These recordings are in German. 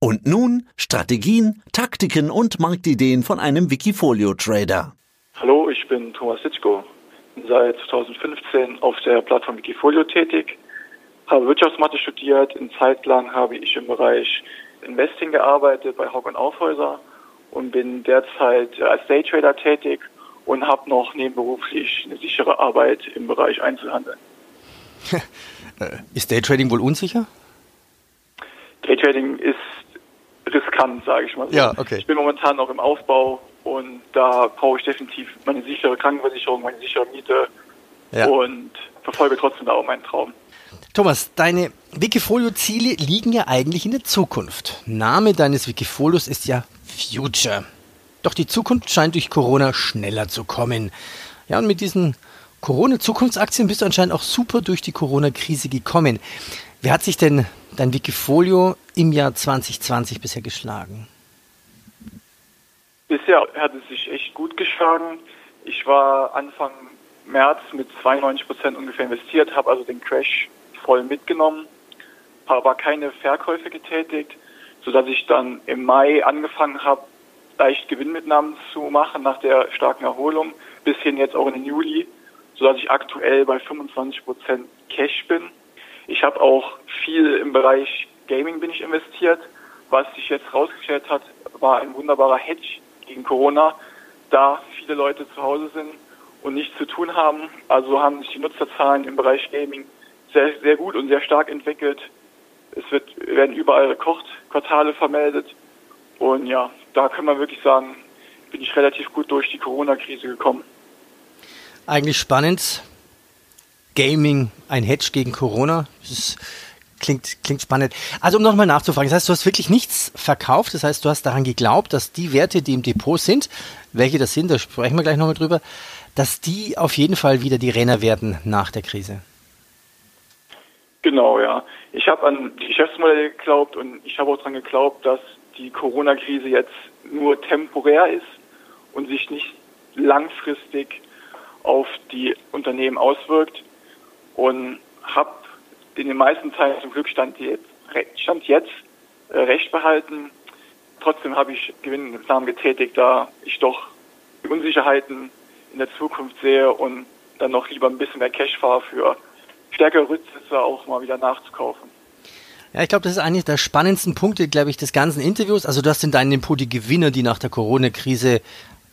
Und nun Strategien, Taktiken und Marktideen von einem Wikifolio-Trader. Hallo, ich bin Thomas Sitzko, bin seit 2015 auf der Plattform Wikifolio tätig, habe Wirtschaftsmathe studiert, in Zeit lang habe ich im Bereich Investing gearbeitet bei Hauck und Aufhäuser und bin derzeit als Daytrader tätig und habe noch nebenberuflich eine sichere Arbeit im Bereich Einzelhandel. ist Daytrading wohl unsicher? Daytrading ist riskant, sage ich mal so. Ja, okay. Ich bin momentan noch im Aufbau und da brauche ich definitiv meine sichere Krankenversicherung, meine sichere Miete ja. und verfolge trotzdem auch meinen Traum. Thomas, deine Wikifolio-Ziele liegen ja eigentlich in der Zukunft. Name deines Wikifolios ist ja Future. Doch die Zukunft scheint durch Corona schneller zu kommen. Ja, und mit diesen Corona-Zukunftsaktien bist du anscheinend auch super durch die Corona-Krise gekommen. Wie hat sich denn dein Wikifolio im Jahr 2020 bisher geschlagen? Bisher hat es sich echt gut geschlagen. Ich war Anfang März mit 92 Prozent ungefähr investiert, habe also den Crash voll mitgenommen, aber keine Verkäufe getätigt, sodass ich dann im Mai angefangen habe, leicht Gewinnmitnahmen zu machen nach der starken Erholung, bis hin jetzt auch in den Juli, sodass ich aktuell bei 25 Prozent Cash bin. Ich habe auch viel im Bereich Gaming bin ich investiert. Was sich jetzt rausgestellt hat, war ein wunderbarer Hedge gegen Corona, da viele Leute zu Hause sind und nichts zu tun haben. Also haben sich die Nutzerzahlen im Bereich Gaming sehr, sehr gut und sehr stark entwickelt. Es wird, werden überall Rekordquartale vermeldet. Und ja, da kann man wirklich sagen, bin ich relativ gut durch die Corona-Krise gekommen. Eigentlich spannend. Gaming, ein Hedge gegen Corona. Das klingt, klingt spannend. Also um nochmal nachzufragen, das heißt, du hast wirklich nichts verkauft, das heißt, du hast daran geglaubt, dass die Werte, die im Depot sind, welche das sind, da sprechen wir gleich nochmal drüber, dass die auf jeden Fall wieder die Renner werden nach der Krise. Genau, ja. Ich habe an die Geschäftsmodelle geglaubt und ich habe auch daran geglaubt, dass die Corona-Krise jetzt nur temporär ist und sich nicht langfristig auf die Unternehmen auswirkt und habe in den meisten Teilen zum Glück stand jetzt, stand jetzt äh, recht behalten. Trotzdem habe ich Gewinnnahmen getätigt, da ich doch die Unsicherheiten in der Zukunft sehe und dann noch lieber ein bisschen mehr Cash fahre für stärkere Rücksitze auch mal wieder nachzukaufen. Ja, ich glaube, das ist eigentlich der spannendsten Punkte, glaube ich, des ganzen Interviews. Also du hast in deinem die Gewinner, die nach der Corona-Krise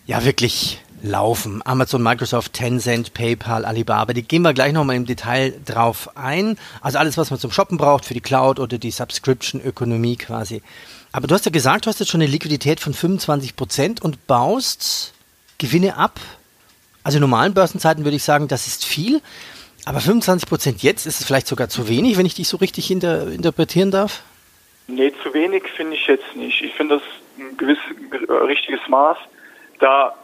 ja wirklich laufen. Amazon, Microsoft, Tencent, PayPal, Alibaba, die gehen wir gleich nochmal im Detail drauf ein. Also alles, was man zum Shoppen braucht für die Cloud oder die Subscription-Ökonomie quasi. Aber du hast ja gesagt, du hast jetzt schon eine Liquidität von 25 Prozent und baust Gewinne ab. Also in normalen Börsenzeiten würde ich sagen, das ist viel. Aber 25 Prozent jetzt ist es vielleicht sogar zu wenig, wenn ich dich so richtig inter interpretieren darf? Nee, zu wenig finde ich jetzt nicht. Ich finde das ein gewisses, richtiges Maß, da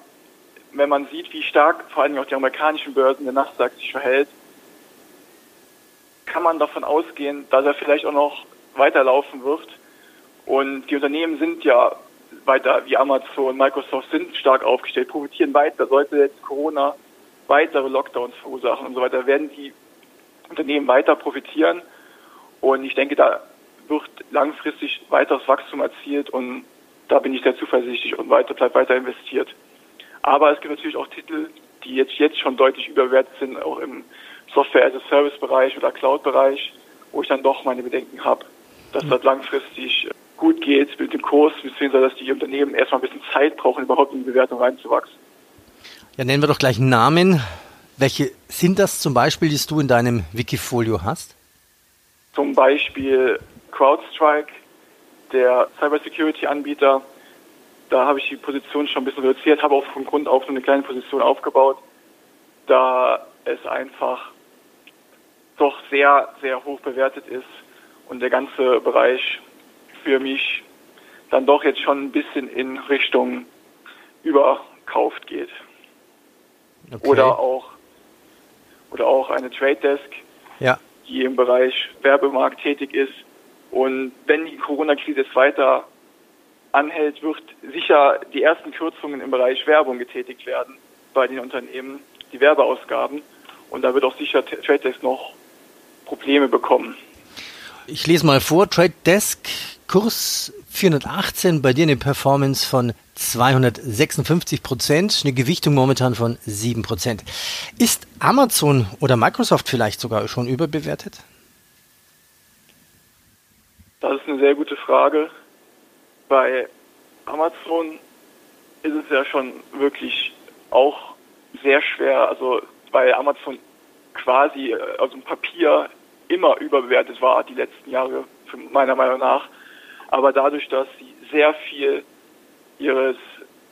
wenn man sieht, wie stark vor allem auch die amerikanischen Börsen der Nasdaq sich verhält, kann man davon ausgehen, dass er vielleicht auch noch weiterlaufen wird. Und die Unternehmen sind ja weiter, wie Amazon, Microsoft sind stark aufgestellt, profitieren weiter. Sollte jetzt Corona weitere Lockdowns verursachen und so weiter, werden die Unternehmen weiter profitieren. Und ich denke, da wird langfristig weiteres Wachstum erzielt und da bin ich sehr zuversichtlich und weiter, bleibt weiter investiert. Aber es gibt natürlich auch Titel, die jetzt, jetzt schon deutlich überwertet sind, auch im Software-as-a-Service-Bereich oder Cloud-Bereich, wo ich dann doch meine Bedenken habe, dass das langfristig gut geht mit dem Kurs, beziehungsweise dass die Unternehmen erstmal ein bisschen Zeit brauchen, überhaupt in die Bewertung reinzuwachsen. Ja, nennen wir doch gleich einen Namen. Welche sind das zum Beispiel, die du in deinem Wikifolio hast? Zum Beispiel CrowdStrike, der Cybersecurity-Anbieter, da habe ich die Position schon ein bisschen reduziert, habe auch von Grund auf so eine kleine Position aufgebaut, da es einfach doch sehr, sehr hoch bewertet ist und der ganze Bereich für mich dann doch jetzt schon ein bisschen in Richtung überkauft geht. Okay. Oder auch oder auch eine Trade Desk, ja. die im Bereich Werbemarkt tätig ist. Und wenn die Corona-Krise jetzt weiter anhält, wird sicher die ersten Kürzungen im Bereich Werbung getätigt werden bei den Unternehmen, die Werbeausgaben. Und da wird auch sicher Trade Desk noch Probleme bekommen. Ich lese mal vor, Trade Desk Kurs 418, bei dir eine Performance von 256 Prozent, eine Gewichtung momentan von 7 Prozent. Ist Amazon oder Microsoft vielleicht sogar schon überbewertet? Das ist eine sehr gute Frage. Bei Amazon ist es ja schon wirklich auch sehr schwer, also weil Amazon quasi äh, aus dem Papier immer überbewertet war, die letzten Jahre, meiner Meinung nach. Aber dadurch, dass sie sehr viel ihres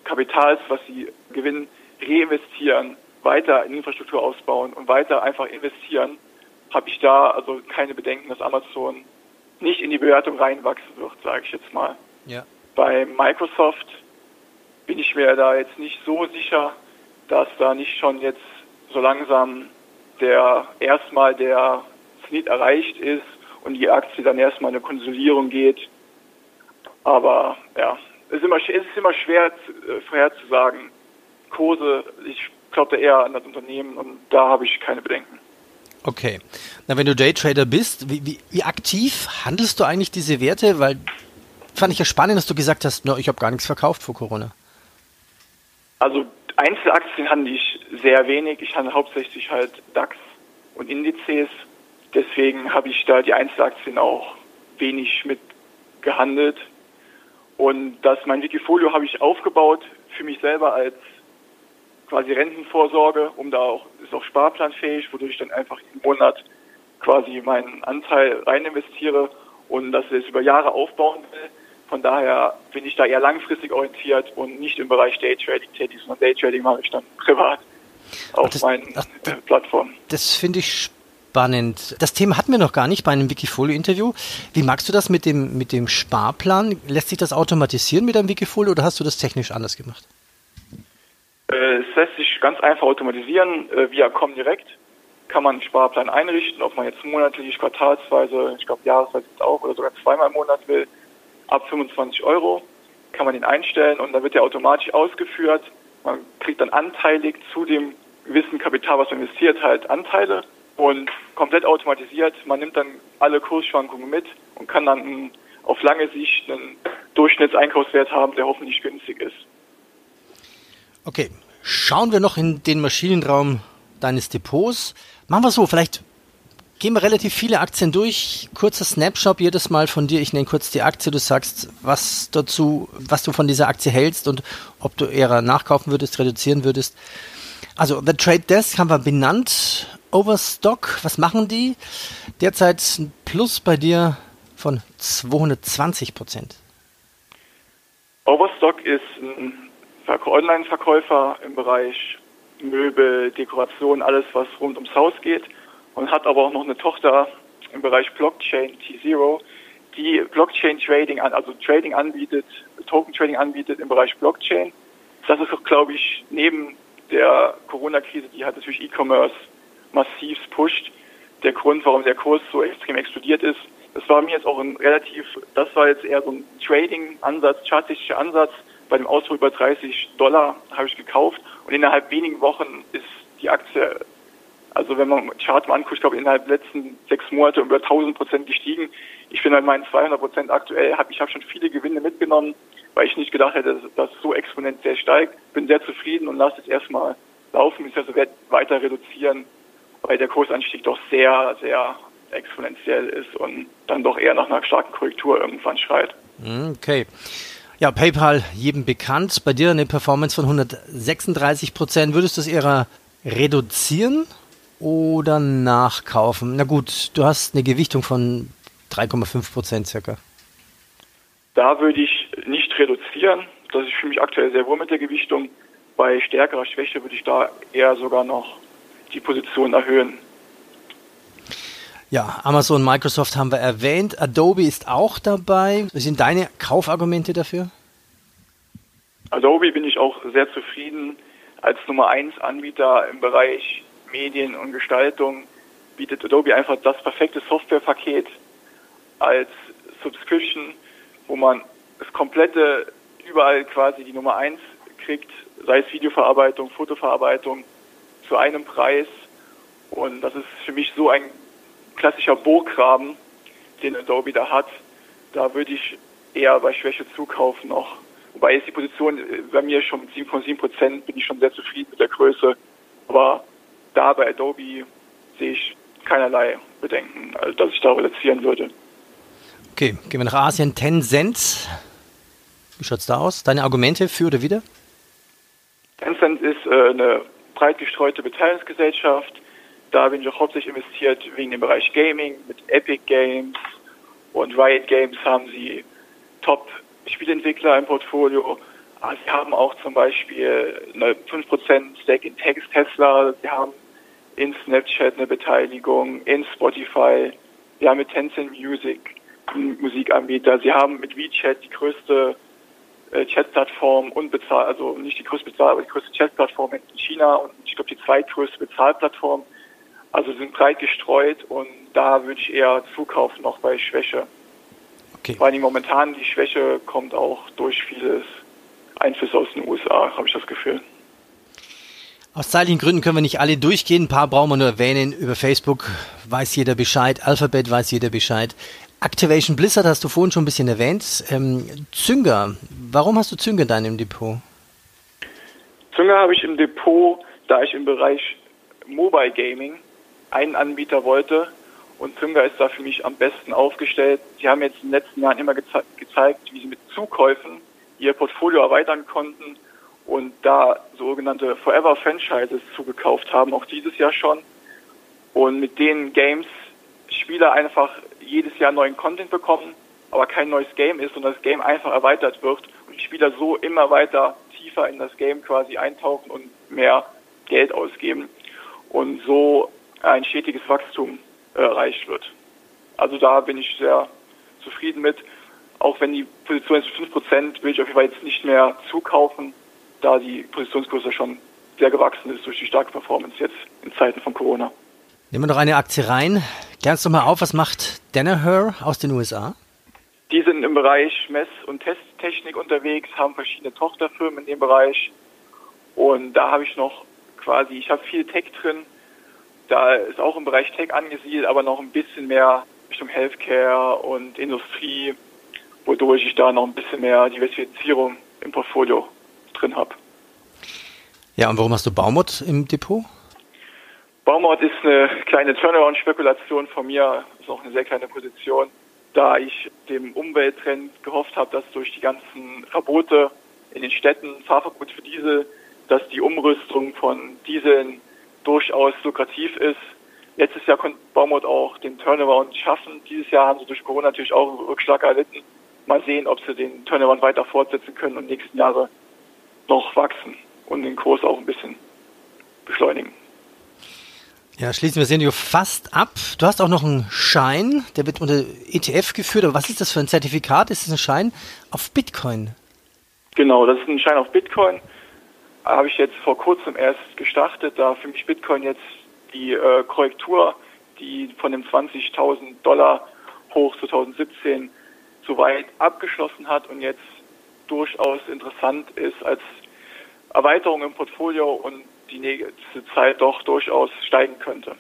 Kapitals, was sie gewinnen, reinvestieren, weiter in Infrastruktur ausbauen und weiter einfach investieren, habe ich da also keine Bedenken, dass Amazon nicht in die Bewertung reinwachsen wird, sage ich jetzt mal. Ja. Bei Microsoft bin ich mir da jetzt nicht so sicher, dass da nicht schon jetzt so langsam der erstmal der Zenit erreicht ist und die Aktie dann erstmal eine Konsolidierung geht. Aber ja, es ist immer, es ist immer schwer äh, vorherzusagen. Kurse, ich glaube da eher an das Unternehmen und da habe ich keine Bedenken. Okay. Na, wenn du Daytrader bist, wie, wie, wie aktiv handelst du eigentlich diese Werte? Weil fand ich ja spannend, dass du gesagt hast, no, ich habe gar nichts verkauft vor Corona. Also Einzelaktien handle ich sehr wenig. Ich handle hauptsächlich halt DAX und Indizes. Deswegen habe ich da die Einzelaktien auch wenig mit gehandelt. Und das mein Wikifolio habe ich aufgebaut für mich selber als quasi Rentenvorsorge, um da auch, ist auch sparplanfähig, wodurch ich dann einfach jeden Monat quasi meinen Anteil rein investiere und das es über Jahre aufbauen will. Von daher bin ich da eher langfristig orientiert und nicht im Bereich Daytrading tätig, sondern Daytrading mache ich dann privat auf das, meinen ach, äh, Plattformen. Das finde ich spannend. Das Thema hatten wir noch gar nicht bei einem Wikifolio-Interview. Wie magst du das mit dem, mit dem Sparplan? Lässt sich das automatisieren mit einem Wikifolio oder hast du das technisch anders gemacht? Äh, es lässt sich ganz einfach automatisieren äh, via Comdirect. Kann man einen Sparplan einrichten, ob man jetzt monatlich, quartalsweise, ich glaube jahresweise auch oder sogar zweimal im Monat will ab 25 Euro kann man den einstellen und dann wird der automatisch ausgeführt. Man kriegt dann anteilig zu dem gewissen Kapital, was man investiert, halt Anteile und komplett automatisiert. Man nimmt dann alle Kursschwankungen mit und kann dann auf lange Sicht einen Durchschnittseinkaufswert haben, der hoffentlich günstig ist. Okay, schauen wir noch in den Maschinenraum deines Depots. Machen wir so, vielleicht gehen wir relativ viele Aktien durch. Kurzer Snapshot jedes Mal von dir. Ich nenne kurz die Aktie. Du sagst, was dazu, was du von dieser Aktie hältst und ob du eher nachkaufen würdest, reduzieren würdest. Also, The Trade Desk haben wir benannt. Overstock, was machen die? Derzeit ein Plus bei dir von 220 Prozent. Overstock ist ein Online-Verkäufer im Bereich Möbel, Dekoration, alles was rund ums Haus geht und hat aber auch noch eine Tochter im Bereich Blockchain T0, die Blockchain Trading an, also Trading anbietet, Token Trading anbietet im Bereich Blockchain. Das ist auch, glaube ich, neben der Corona-Krise, die hat natürlich E-Commerce massiv pusht, der Grund, warum der Kurs so extrem explodiert ist. Das war mir jetzt auch ein relativ, das war jetzt eher so ein Trading-Ansatz, chartistischer Ansatz. Bei dem Ausdruck über 30 Dollar habe ich gekauft und innerhalb wenigen Wochen ist die Aktie also wenn man Chart mal anguckt, ich glaube innerhalb der letzten sechs Monate über 1000 Prozent gestiegen. Ich bin bei meinen 200 Prozent aktuell, hab, ich habe schon viele Gewinne mitgenommen, weil ich nicht gedacht hätte, dass das so exponentiell steigt. Bin sehr zufrieden und lasse jetzt erstmal laufen, ich also werde weiter reduzieren, weil der Kursanstieg doch sehr, sehr exponentiell ist und dann doch eher nach einer starken Korrektur irgendwann schreit. Okay. Ja, PayPal jedem bekannt. Bei dir eine Performance von 136 Prozent. Würdest du es eher reduzieren oder nachkaufen? Na gut, du hast eine Gewichtung von 3,5 Prozent circa. Da würde ich nicht reduzieren. Das ist für mich aktuell sehr wohl mit der Gewichtung. Bei stärkerer Schwäche würde ich da eher sogar noch die Position erhöhen. Ja, Amazon, Microsoft haben wir erwähnt. Adobe ist auch dabei. Was sind deine Kaufargumente dafür? Adobe bin ich auch sehr zufrieden als Nummer 1 Anbieter im Bereich Medien und Gestaltung bietet Adobe einfach das perfekte Softwarepaket als Subscription, wo man das komplette überall quasi die Nummer eins kriegt, sei es Videoverarbeitung, Fotoverarbeitung zu einem Preis. Und das ist für mich so ein klassischer Burggraben, den Adobe da hat. Da würde ich eher bei Schwäche zukaufen noch. Wobei ist die Position äh, bei mir schon mit 7,7 Prozent bin ich schon sehr zufrieden mit der Größe. Aber da bei Adobe sehe ich keinerlei Bedenken, also dass ich da reduzieren würde. Okay, gehen wir nach Asien. Tencent. Wie schaut es da aus? Deine Argumente für oder wieder? Tencent ist äh, eine breit gestreute Beteiligungsgesellschaft. Da bin ich auch hauptsächlich investiert wegen dem Bereich Gaming. Mit Epic Games und Riot Games haben sie Top-Spielentwickler im Portfolio. Ah, sie haben auch zum Beispiel eine 5% Stake in Tesla. Sie haben in Snapchat eine Beteiligung, in Spotify. Sie haben mit Tencent Music einen Musikanbieter. Sie haben mit WeChat die größte äh, Chat-Plattform und bezahlt, also nicht die größte Bezahl, aber die größte Chat-Plattform in China und ich glaube die zweitgrößte Bezahlplattform. Also sind breit gestreut und da würde ich eher zukaufen noch bei Schwäche. Okay. Vor allem momentan die Schwäche kommt auch durch vieles Einfluss aus den USA, habe ich das Gefühl. Aus zeitlichen Gründen können wir nicht alle durchgehen. Ein paar brauchen wir nur erwähnen. Über Facebook weiß jeder Bescheid. Alphabet weiß jeder Bescheid. Activation Blizzard hast du vorhin schon ein bisschen erwähnt. Ähm, Zünger, warum hast du Zünger in deinem Depot? Zünger habe ich im Depot, da ich im Bereich Mobile Gaming einen Anbieter wollte und Zünger ist da für mich am besten aufgestellt. Sie haben jetzt in den letzten Jahren immer geze gezeigt, wie sie mit Zukäufen ihr Portfolio erweitern konnten und da sogenannte Forever Franchises zugekauft haben, auch dieses Jahr schon. Und mit den Games Spieler einfach jedes Jahr neuen Content bekommen, aber kein neues Game ist und das Game einfach erweitert wird und die Spieler so immer weiter tiefer in das Game quasi eintauchen und mehr Geld ausgeben und so ein stetiges Wachstum erreicht wird. Also da bin ich sehr zufrieden mit. Auch wenn die Position ist 5%, will ich auf jeden Fall jetzt nicht mehr zukaufen, da die Positionsgröße schon sehr gewachsen ist durch die starke Performance jetzt in Zeiten von Corona. Nehmen wir noch eine Aktie rein. Klärst du mal auf, was macht Danaher aus den USA? Die sind im Bereich Mess- und Testtechnik unterwegs, haben verschiedene Tochterfirmen in dem Bereich. Und da habe ich noch quasi, ich habe viel Tech drin. Da ist auch im Bereich Tech angesiedelt, aber noch ein bisschen mehr Richtung Healthcare und Industrie, wodurch ich da noch ein bisschen mehr Diversifizierung im Portfolio drin habe. Ja, und warum hast du Baumott im Depot? Baumort ist eine kleine Turnaround-Spekulation von mir, ist auch eine sehr kleine Position, da ich dem Umwelttrend gehofft habe, dass durch die ganzen Verbote in den Städten, Fahrverbot für Diesel, dass die Umrüstung von Dieseln durchaus lukrativ ist. Letztes Jahr konnte Baumort auch den Turnaround schaffen. Dieses Jahr haben sie durch Corona natürlich auch einen Rückschlag erlitten. Mal sehen, ob sie den Turnaround weiter fortsetzen können und nächsten Jahre noch wachsen und den Kurs auch ein bisschen beschleunigen. Ja, schließen wir das Interview fast ab. Du hast auch noch einen Schein, der wird unter ETF geführt. Aber was ist das für ein Zertifikat? Ist das ein Schein auf Bitcoin? Genau, das ist ein Schein auf Bitcoin. Habe ich jetzt vor kurzem erst gestartet, da für mich Bitcoin jetzt die äh, Korrektur, die von dem 20.000 Dollar hoch 2017 soweit abgeschlossen hat und jetzt durchaus interessant ist als Erweiterung im Portfolio und die nächste Zeit doch durchaus steigen könnte.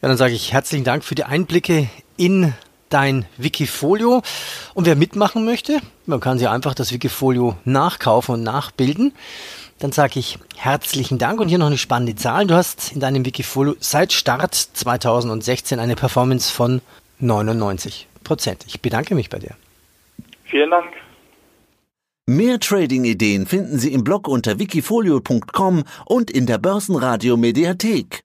Ja, dann sage ich herzlichen Dank für die Einblicke in dein Wikifolio. Und wer mitmachen möchte, man kann sich einfach das Wikifolio nachkaufen und nachbilden. Dann sage ich herzlichen Dank und hier noch eine spannende Zahl. Du hast in deinem Wikifolio seit Start 2016 eine Performance von 99 Prozent. Ich bedanke mich bei dir. Vielen Dank. Mehr Trading-Ideen finden Sie im Blog unter wikifolio.com und in der Börsenradio Mediathek.